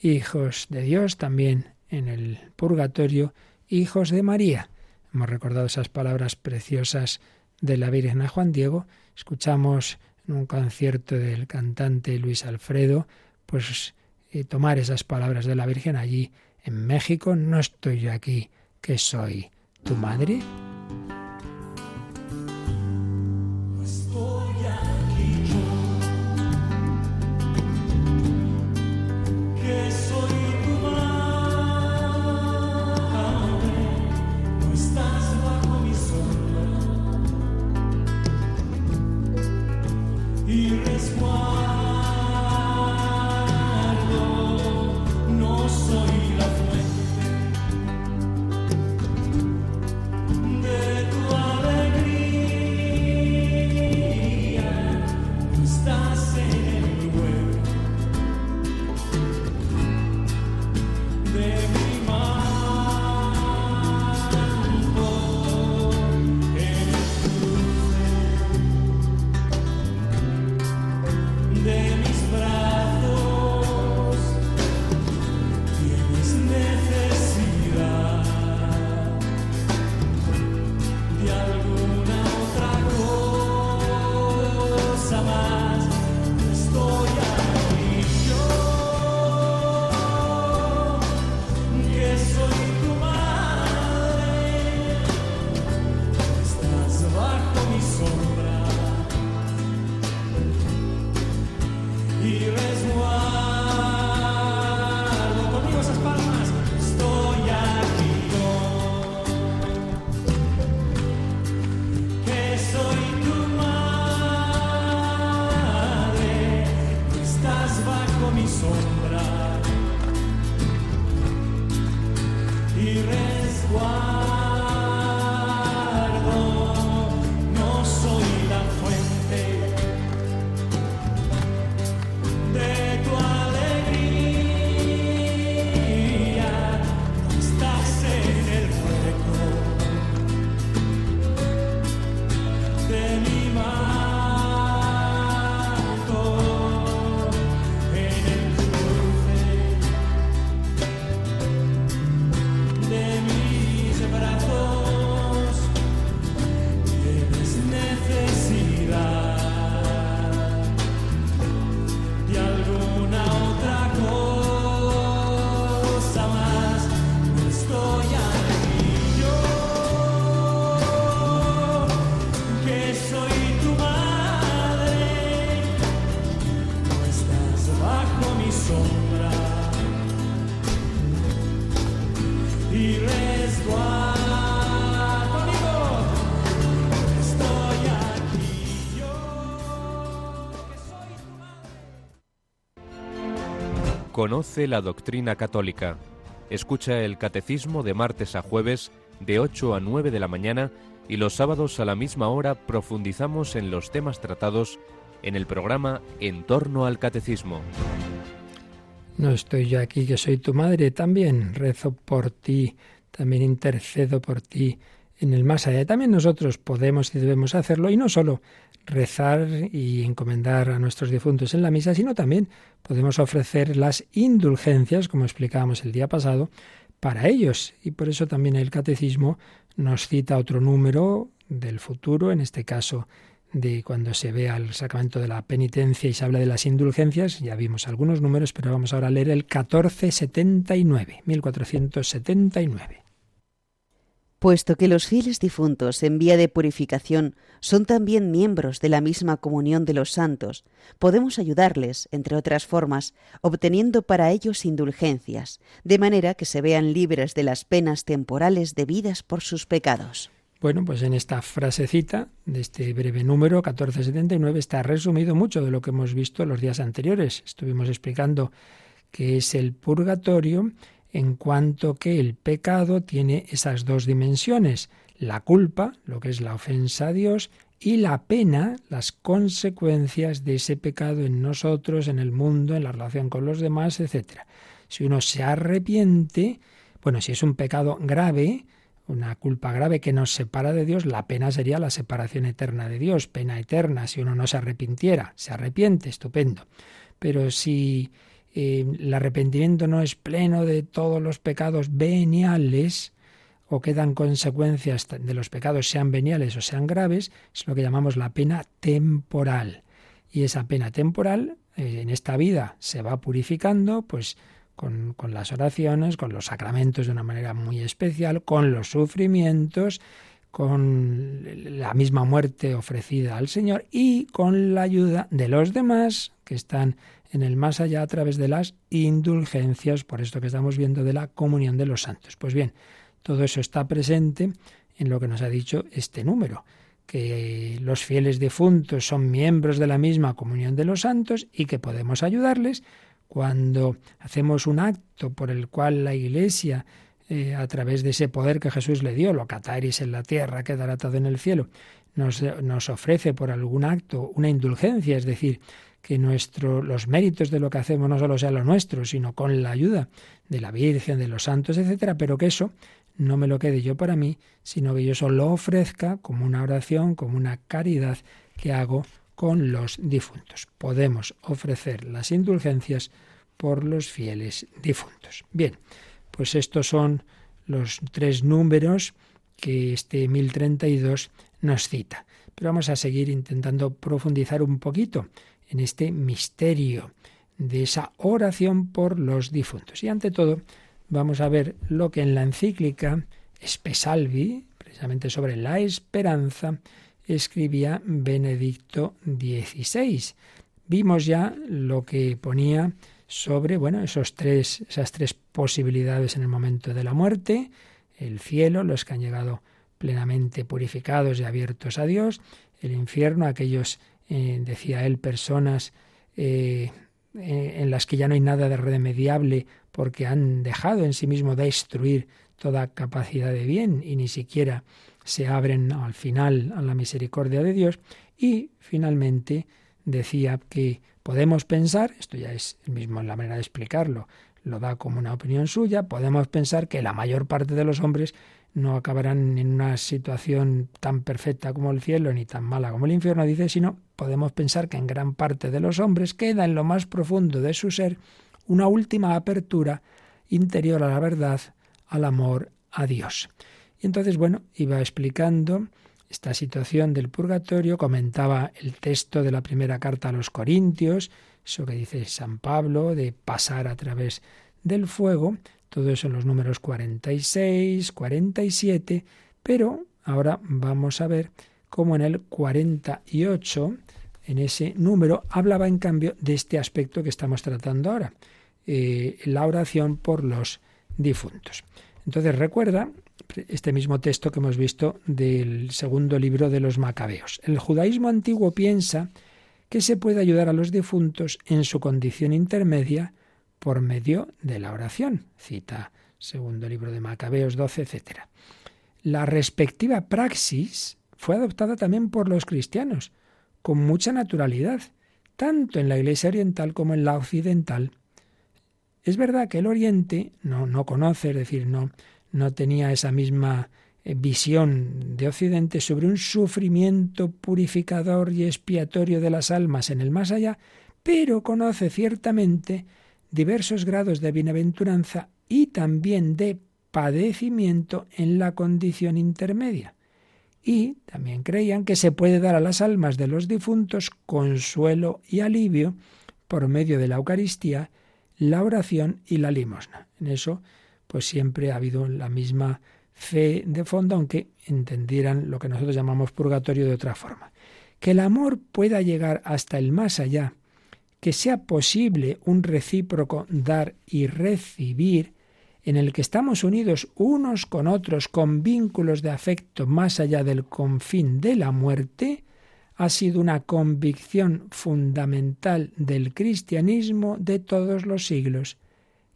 Hijos de Dios también en el purgatorio, hijos de María. Hemos recordado esas palabras preciosas de la Virgen a Juan Diego. Escuchamos en un concierto del cantante Luis Alfredo, pues eh, tomar esas palabras de la Virgen allí en México. No estoy yo aquí, que soy tu madre. Conoce la doctrina católica. Escucha el catecismo de martes a jueves de 8 a 9 de la mañana y los sábados a la misma hora profundizamos en los temas tratados en el programa En torno al catecismo. No estoy yo aquí que soy tu madre, también rezo por ti, también intercedo por ti en el más allá. También nosotros podemos y debemos hacerlo y no solo rezar y encomendar a nuestros difuntos en la misa, sino también podemos ofrecer las indulgencias, como explicábamos el día pasado, para ellos. Y por eso también el catecismo nos cita otro número del futuro, en este caso de cuando se vea el sacramento de la penitencia y se habla de las indulgencias, ya vimos algunos números, pero vamos ahora a leer el 1479, 1479 puesto que los fieles difuntos en vía de purificación son también miembros de la misma comunión de los santos, podemos ayudarles, entre otras formas, obteniendo para ellos indulgencias, de manera que se vean libres de las penas temporales debidas por sus pecados. Bueno, pues en esta frasecita de este breve número 1479 está resumido mucho de lo que hemos visto los días anteriores. Estuvimos explicando qué es el purgatorio en cuanto que el pecado tiene esas dos dimensiones, la culpa, lo que es la ofensa a Dios, y la pena, las consecuencias de ese pecado en nosotros, en el mundo, en la relación con los demás, etc. Si uno se arrepiente, bueno, si es un pecado grave, una culpa grave que nos separa de Dios, la pena sería la separación eterna de Dios, pena eterna si uno no se arrepintiera. Se arrepiente, estupendo. Pero si eh, el arrepentimiento no es pleno de todos los pecados veniales, o quedan consecuencias de los pecados, sean veniales o sean graves, es lo que llamamos la pena temporal. Y esa pena temporal eh, en esta vida se va purificando, pues con, con, las oraciones, con los sacramentos de una manera muy especial, con los sufrimientos, con la misma muerte ofrecida al Señor y con la ayuda de los demás que están en el más allá a través de las indulgencias, por esto que estamos viendo de la comunión de los santos. Pues bien, todo eso está presente en lo que nos ha dicho este número, que los fieles difuntos son miembros de la misma comunión de los santos y que podemos ayudarles cuando hacemos un acto por el cual la Iglesia, eh, a través de ese poder que Jesús le dio, lo cataris en la tierra, quedará todo en el cielo, nos, nos ofrece por algún acto una indulgencia, es decir, que nuestro, los méritos de lo que hacemos no solo sean los nuestros, sino con la ayuda de la Virgen, de los santos, etcétera, pero que eso no me lo quede yo para mí, sino que yo eso lo ofrezca como una oración, como una caridad que hago con los difuntos. Podemos ofrecer las indulgencias por los fieles difuntos. Bien, pues estos son los tres números que este 1032 nos cita. Pero vamos a seguir intentando profundizar un poquito en este misterio de esa oración por los difuntos. Y ante todo, vamos a ver lo que en la encíclica Espesalvi, precisamente sobre la esperanza, escribía Benedicto XVI. Vimos ya lo que ponía sobre bueno, esos tres, esas tres posibilidades en el momento de la muerte, el cielo, los que han llegado plenamente purificados y abiertos a Dios, el infierno, aquellos, eh, decía él, personas eh, eh, en las que ya no hay nada de remediable porque han dejado en sí mismo destruir toda capacidad de bien y ni siquiera se abren al final a la misericordia de Dios. Y finalmente decía que podemos pensar, esto ya es el mismo en la manera de explicarlo, lo da como una opinión suya, podemos pensar que la mayor parte de los hombres no acabarán en una situación tan perfecta como el cielo ni tan mala como el infierno, dice, sino podemos pensar que en gran parte de los hombres queda en lo más profundo de su ser una última apertura interior a la verdad, al amor, a Dios. Y entonces, bueno, iba explicando esta situación del purgatorio, comentaba el texto de la primera carta a los Corintios, eso que dice San Pablo, de pasar a través del fuego, todo eso en los números 46, 47, pero ahora vamos a ver cómo en el 48, en ese número, hablaba en cambio de este aspecto que estamos tratando ahora, eh, la oración por los difuntos. Entonces recuerda este mismo texto que hemos visto del segundo libro de los Macabeos. El judaísmo antiguo piensa que se puede ayudar a los difuntos en su condición intermedia por medio de la oración. Cita segundo libro de Macabeos 12, etc. La respectiva praxis fue adoptada también por los cristianos, con mucha naturalidad, tanto en la Iglesia oriental como en la occidental. Es verdad que el Oriente no, no conoce, es decir, no, no tenía esa misma eh, visión de Occidente sobre un sufrimiento purificador y expiatorio de las almas en el más allá, pero conoce ciertamente diversos grados de bienaventuranza y también de padecimiento en la condición intermedia. Y también creían que se puede dar a las almas de los difuntos consuelo y alivio por medio de la Eucaristía, la oración y la limosna. En eso, pues siempre ha habido la misma fe de fondo, aunque entendieran lo que nosotros llamamos purgatorio de otra forma. Que el amor pueda llegar hasta el más allá que sea posible un recíproco dar y recibir, en el que estamos unidos unos con otros con vínculos de afecto más allá del confín de la muerte, ha sido una convicción fundamental del cristianismo de todos los siglos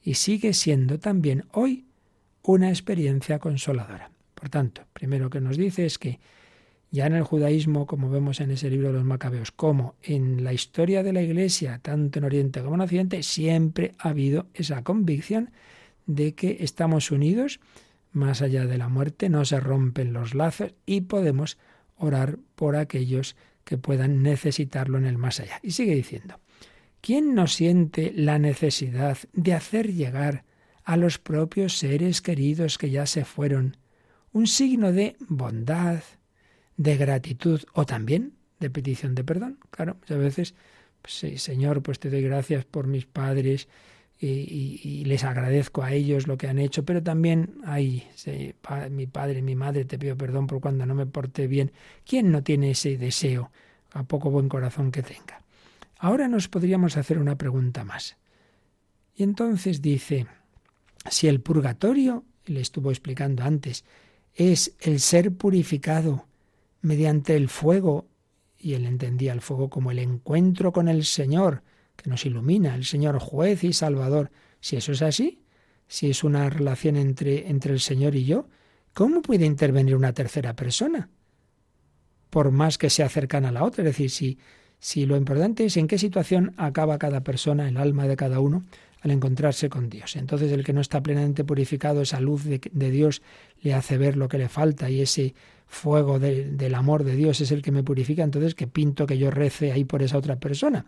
y sigue siendo también hoy una experiencia consoladora. Por tanto, primero que nos dice es que ya en el judaísmo, como vemos en ese libro de los macabeos, como en la historia de la Iglesia, tanto en Oriente como en Occidente, siempre ha habido esa convicción de que estamos unidos más allá de la muerte, no se rompen los lazos y podemos orar por aquellos que puedan necesitarlo en el más allá. Y sigue diciendo, ¿quién no siente la necesidad de hacer llegar a los propios seres queridos que ya se fueron un signo de bondad, de gratitud o también de petición de perdón. Claro, muchas veces, pues, sí, Señor, pues te doy gracias por mis padres y, les agradezco a ellos lo que han hecho, pero también, ay, mi padre, mi madre, te pido perdón por cuando no me porté bien. ¿Quién no tiene ese deseo, a poco buen corazón que tenga? Ahora nos podríamos hacer una pregunta más. Y entonces dice, si el purgatorio, le estuvo explicando antes, es el ser purificado mediante el fuego, y él entendía el fuego como el encuentro con el Señor, que nos ilumina, el Señor juez y salvador. Si eso es así, si es una relación entre, entre el Señor y yo, ¿cómo puede intervenir una tercera persona? Por más que sea cercana a la otra, es decir, si, si lo importante es en qué situación acaba cada persona, el alma de cada uno, al encontrarse con Dios. Entonces el que no está plenamente purificado, esa luz de, Dios le hace ver lo que le falta y ese fuego del amor de Dios es el que me purifica, entonces que pinto que yo rece ahí por esa otra persona.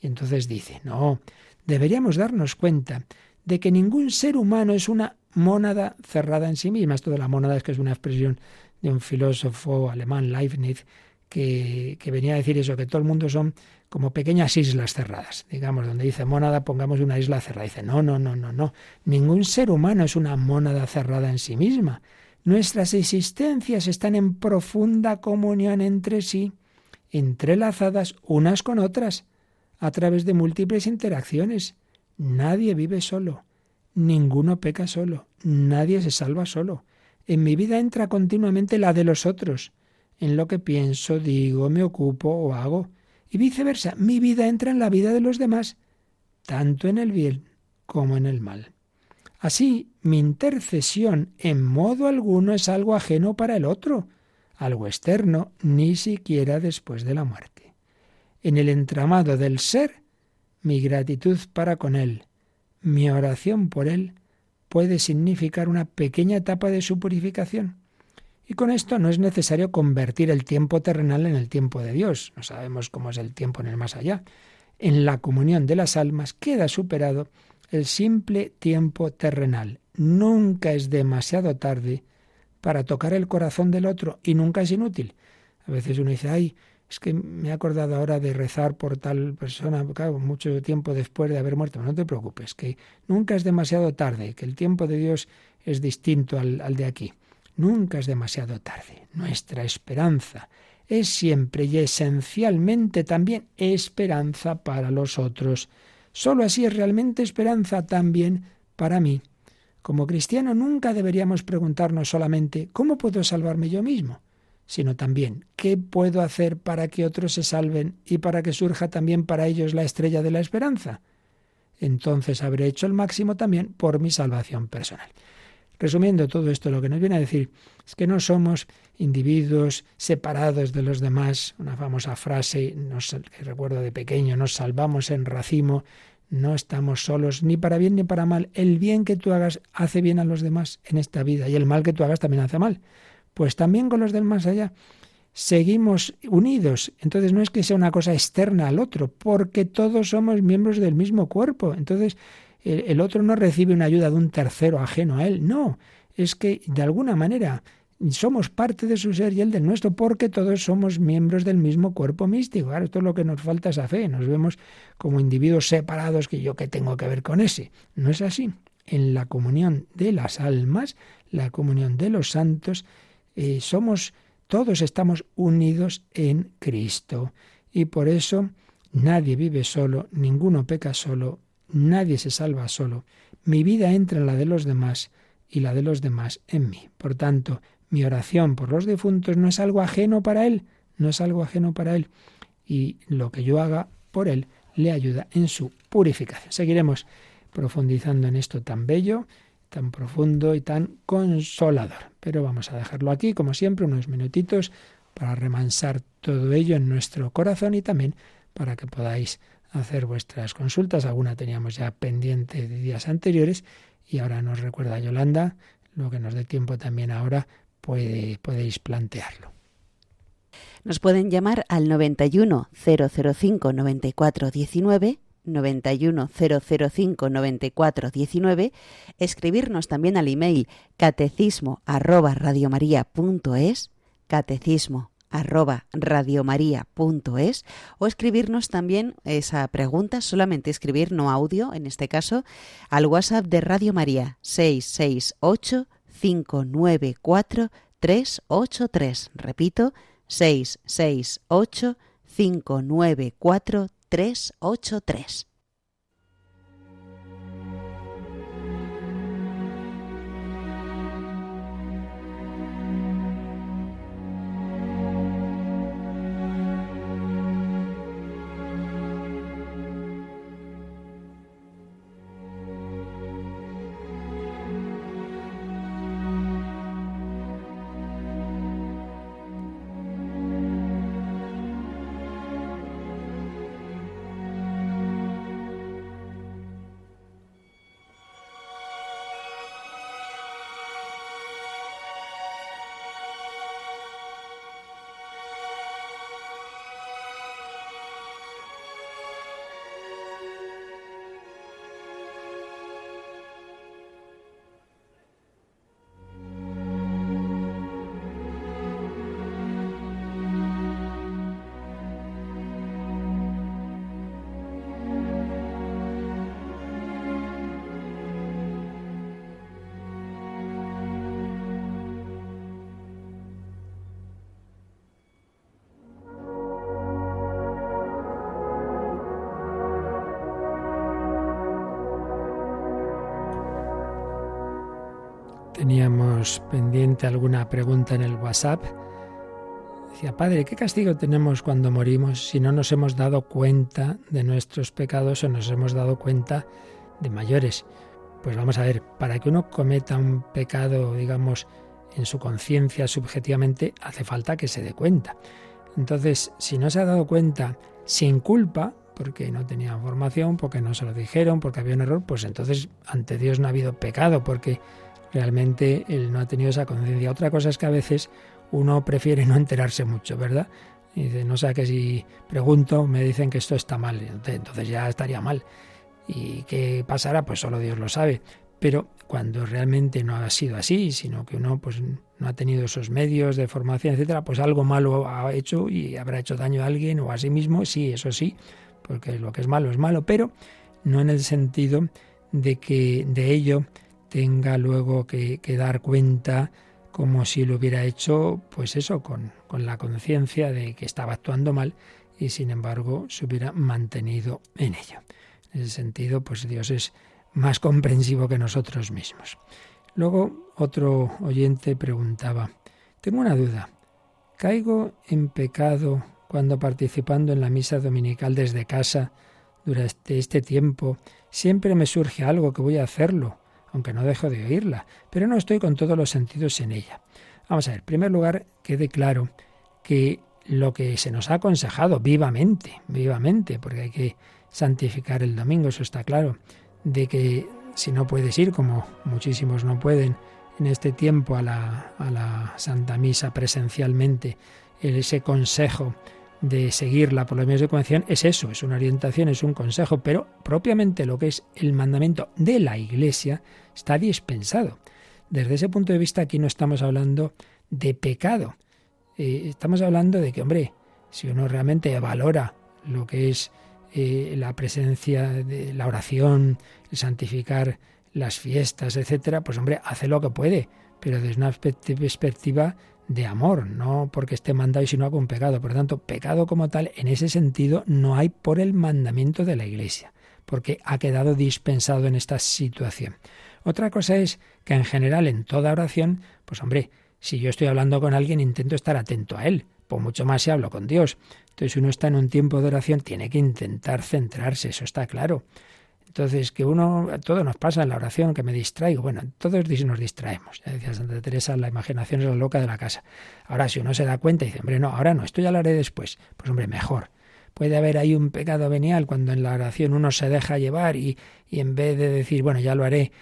Y entonces dice, no, deberíamos darnos cuenta de que ningún ser humano es una mónada cerrada en sí misma. Esto de la mónada es que es una expresión de un filósofo alemán, Leibniz, que, que venía a decir eso, que todo el mundo son como pequeñas islas cerradas. Digamos, donde dice mónada, pongamos una isla cerrada. Dice, no, no, no, no, no. Ningún ser humano es una mónada cerrada en sí misma. Nuestras existencias están en profunda comunión entre sí, entrelazadas unas con otras, a través de múltiples interacciones. Nadie vive solo, ninguno peca solo, nadie se salva solo. En mi vida entra continuamente la de los otros, en lo que pienso, digo, me ocupo o hago y viceversa, mi vida entra en la vida de los demás, tanto en el bien como en el mal. Así, mi intercesión en modo alguno es algo ajeno para el otro, algo externo, ni siquiera después de la muerte. En el entramado del ser, mi gratitud para con él, mi oración por él, puede significar una pequeña etapa de su purificación. Y con esto no es necesario convertir el tiempo terrenal en el tiempo de Dios. No sabemos cómo es el tiempo en el más allá. En la comunión de las almas queda superado el simple tiempo terrenal. Nunca es demasiado tarde para tocar el corazón del otro y nunca es inútil. A veces uno dice, ay, es que me he acordado ahora de rezar por tal persona, mucho tiempo después de haber muerto. No te preocupes, que nunca es demasiado tarde, que el tiempo de Dios es distinto al, al de aquí. Nunca es demasiado tarde. Nuestra esperanza es siempre y esencialmente también esperanza para los otros. Solo así es realmente esperanza también para mí. Como cristiano nunca deberíamos preguntarnos solamente ¿cómo puedo salvarme yo mismo? sino también ¿qué puedo hacer para que otros se salven y para que surja también para ellos la estrella de la esperanza? Entonces habré hecho el máximo también por mi salvación personal. Resumiendo todo esto, lo que nos viene a decir es que no somos individuos separados de los demás. Una famosa frase que recuerdo de pequeño, nos salvamos en racimo, no estamos solos ni para bien ni para mal. El bien que tú hagas hace bien a los demás en esta vida y el mal que tú hagas también hace mal. Pues también con los del más allá seguimos unidos. Entonces no es que sea una cosa externa al otro, porque todos somos miembros del mismo cuerpo. Entonces el otro no recibe una ayuda de un tercero ajeno a él, no, es que de alguna manera somos parte de su ser y él del nuestro, porque todos somos miembros del mismo cuerpo místico. Claro, esto es lo que nos falta esa fe. Nos vemos como individuos separados que yo qué tengo que ver con ese. No es así. En la comunión de las almas, la comunión de los santos, eh, somos, todos estamos unidos en Cristo. Y por eso nadie vive solo, ninguno peca solo, Nadie se salva solo. Mi vida entra en la de los demás y la de los demás en mí. Por tanto, mi oración por los difuntos no es algo ajeno para Él, no es algo ajeno para Él. Y lo que yo haga por Él le ayuda en su purificación. Seguiremos profundizando en esto tan bello, tan profundo y tan consolador. Pero vamos a dejarlo aquí, como siempre, unos minutitos para remansar todo ello en nuestro corazón y también para que podáis hacer vuestras consultas. Alguna teníamos ya pendiente de días anteriores y ahora nos recuerda Yolanda, lo que nos dé tiempo también ahora puede, podéis plantearlo. Nos pueden llamar al 91 005 94 19 91 005 94 19, escribirnos también al email catecismo arroba radiomaria.es, catecismo arroba radiomaria.es o escribirnos también esa pregunta, solamente escribir, no audio en este caso, al WhatsApp de Radio María 668 594 383. Repito, 668 594 383. Teníamos pendiente alguna pregunta en el WhatsApp. Decía, Padre, ¿qué castigo tenemos cuando morimos si no nos hemos dado cuenta de nuestros pecados o nos hemos dado cuenta de mayores? Pues vamos a ver, para que uno cometa un pecado, digamos, en su conciencia subjetivamente, hace falta que se dé cuenta. Entonces, si no se ha dado cuenta sin culpa, porque no tenía formación, porque no se lo dijeron, porque había un error, pues entonces ante Dios no ha habido pecado, porque realmente él no ha tenido esa conciencia. Otra cosa es que a veces uno prefiere no enterarse mucho, ¿verdad? Y dice, no sé que si pregunto me dicen que esto está mal, entonces ya estaría mal. ¿Y qué pasará? Pues solo Dios lo sabe. Pero cuando realmente no ha sido así, sino que uno pues no ha tenido esos medios de formación, etcétera, pues algo malo ha hecho y habrá hecho daño a alguien o a sí mismo, sí, eso sí, porque lo que es malo es malo, pero no en el sentido de que de ello tenga luego que, dar cuenta como si lo hubiera hecho, pues eso, con, con la conciencia de que estaba actuando mal y sin embargo se hubiera mantenido en ello. En ese sentido, pues Dios es más comprensivo que nosotros mismos. Luego otro oyente preguntaba, tengo una duda, ¿caigo en pecado cuando participando en la misa dominical desde casa durante este tiempo siempre me surge algo que voy a hacerlo aunque no dejo de oírla, pero no estoy con todos los sentidos en ella. Vamos a ver, en primer lugar, quede claro que lo que se nos ha aconsejado vivamente, vivamente, porque hay que santificar el domingo, eso está claro, de que si no puedes ir, como muchísimos no pueden en este tiempo a la, a la Santa Misa presencialmente, ese consejo de seguirla por los medios de comunicación es eso, es una orientación, es un consejo, pero propiamente lo que es el mandamiento de la Iglesia está dispensado. Desde ese punto de vista aquí no estamos hablando de pecado, eh, estamos hablando de que, hombre, si uno realmente valora lo que es eh, la presencia de la oración, el santificar las fiestas, etcétera, pues hombre, hace lo que puede, pero desde una perspectiva de amor, no porque esté mandado y si no hago un pecado. Por tanto, pecado como tal, en ese sentido, no hay por el mandamiento de la Iglesia, porque ha quedado dispensado en esta situación. Otra cosa es que en general en toda oración, pues hombre, si yo estoy hablando con alguien, intento estar atento a él, por mucho más si hablo con Dios. Entonces, si uno está en un tiempo de oración, tiene que intentar centrarse, eso está claro. Entonces, que uno, todo nos pasa en la oración, que me distraigo. Bueno, todos nos distraemos. Ya decía Santa Teresa, la imaginación es la loca de la casa. Ahora, si uno se da cuenta y dice, hombre, no, ahora no, esto ya lo haré después. Pues, hombre, mejor. Puede haber ahí un pecado venial cuando en la oración uno se deja llevar y, y en vez de decir, bueno, ya lo haré,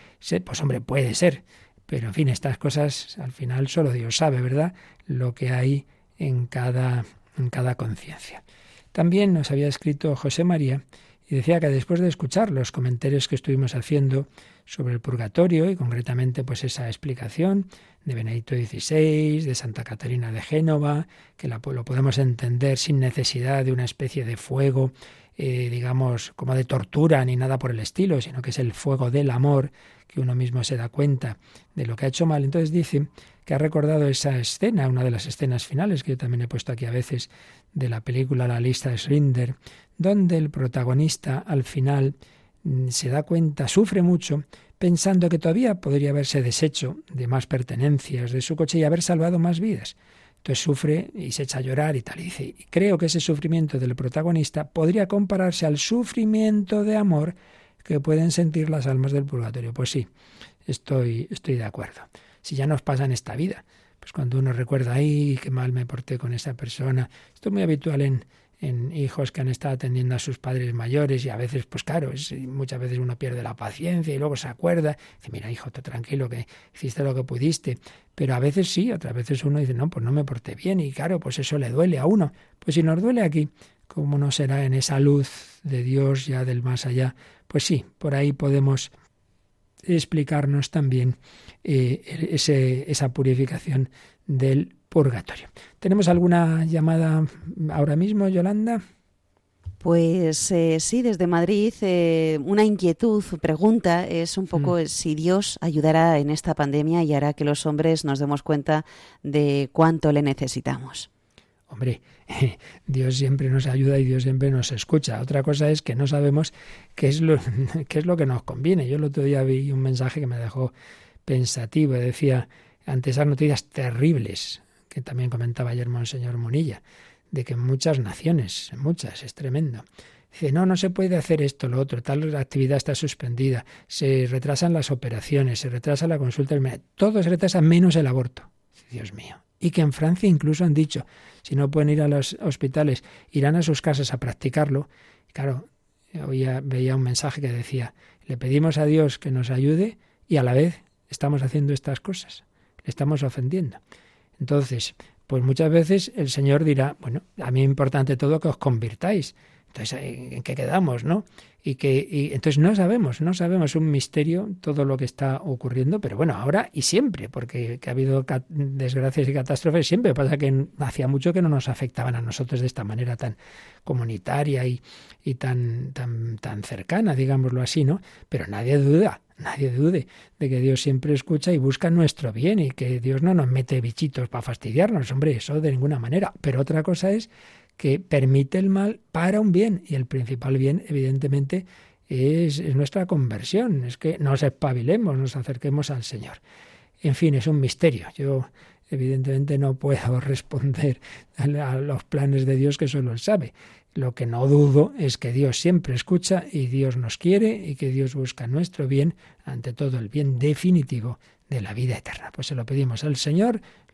pues, hombre, puede ser. Pero, en fin, estas cosas al final solo Dios sabe, ¿verdad? Lo que hay en cada, en cada conciencia. También nos había escrito José María y decía que después de escuchar los comentarios que estuvimos haciendo sobre el purgatorio y concretamente pues esa explicación de Benedicto XVI, de Santa Catarina de Génova, que lo podemos entender sin necesidad de una especie de fuego, eh, digamos, como de tortura ni nada por el estilo, sino que es el fuego del amor, que uno mismo se da cuenta de lo que ha hecho mal. Entonces dice que ha recordado esa escena, una de las escenas finales que yo también he puesto aquí a veces de la película La lista de Schrinder, donde el protagonista al final mm, se da cuenta, sufre mucho, pensando que todavía podría haberse deshecho de más pertenencias de su coche y haber salvado más vidas. Entonces sufre y se echa a llorar y tal. Y dice, creo que ese sufrimiento del protagonista podría compararse al sufrimiento de amor que pueden sentir las almas del purgatorio. Pues sí, estoy, estoy de acuerdo. Si ya nos pasa en esta vida, pues cuando uno recuerda, ay, qué mal me porté con esa persona. Esto es muy habitual en, en hijos que han estado atendiendo a sus padres mayores y a veces, pues claro, muchas veces uno pierde la paciencia y luego se acuerda, dice, mira hijo, tú tranquilo, que hiciste lo que pudiste. Pero a veces sí, otras veces uno dice, no, pues no me porté bien y claro, pues eso le duele a uno. Pues si nos duele aquí, ¿cómo no será en esa luz de Dios ya del más allá? Pues sí, por ahí podemos explicarnos también eh, ese, esa purificación del purgatorio. ¿Tenemos alguna llamada ahora mismo, Yolanda? Pues eh, sí, desde Madrid eh, una inquietud, pregunta, es un poco mm. si Dios ayudará en esta pandemia y hará que los hombres nos demos cuenta de cuánto le necesitamos. Hombre, [LAUGHS] Dios siempre nos ayuda y Dios siempre nos escucha. Otra cosa es que no sabemos qué es lo, [LAUGHS] qué es lo que nos conviene. Yo el otro día vi un mensaje que me dejó pensativo. Decía, ante esas noticias terribles que también comentaba ayer Monseñor Monilla, de que en muchas naciones, muchas, es tremendo. Dice, no, no se puede hacer esto, lo otro, tal actividad está suspendida, se retrasan las operaciones, se retrasa la consulta, todo se retrasa menos el aborto. Dios mío. Y que en Francia incluso han dicho, si no pueden ir a los hospitales, irán a sus casas a practicarlo. Claro, hoy veía un mensaje que decía, le pedimos a Dios que nos ayude y a la vez estamos haciendo estas cosas, le estamos ofendiendo. Entonces, pues muchas veces el Señor dirá, bueno, a mí es importante todo que os convirtáis. Entonces, ¿en qué quedamos, no? Y que y entonces no sabemos, no sabemos un misterio todo lo que está ocurriendo, pero bueno, ahora y siempre, porque que ha habido desgracias y catástrofes siempre pasa que hacía mucho que no nos afectaban a nosotros de esta manera tan comunitaria y, y tan tan tan cercana, digámoslo así, ¿no? Pero nadie duda nadie dude de que Dios siempre escucha y busca nuestro bien y que Dios no nos mete bichitos para fastidiarnos, hombre, eso de ninguna manera. Pero otra cosa es que permite el mal para un bien y el principal bien, evidentemente, es, nuestra conversión, es que nos espabilemos, nos acerquemos al Señor. En fin, es un misterio. Yo evidentemente no puedo [LAUGHS] responder a los planes de Dios que solo Él sabe. Lo que no dudo es que Dios siempre escucha y Dios nos quiere y que Dios busca nuestro bien, ante todo el bien definitivo de la vida eterna. Pues se lo pedimos al Señor,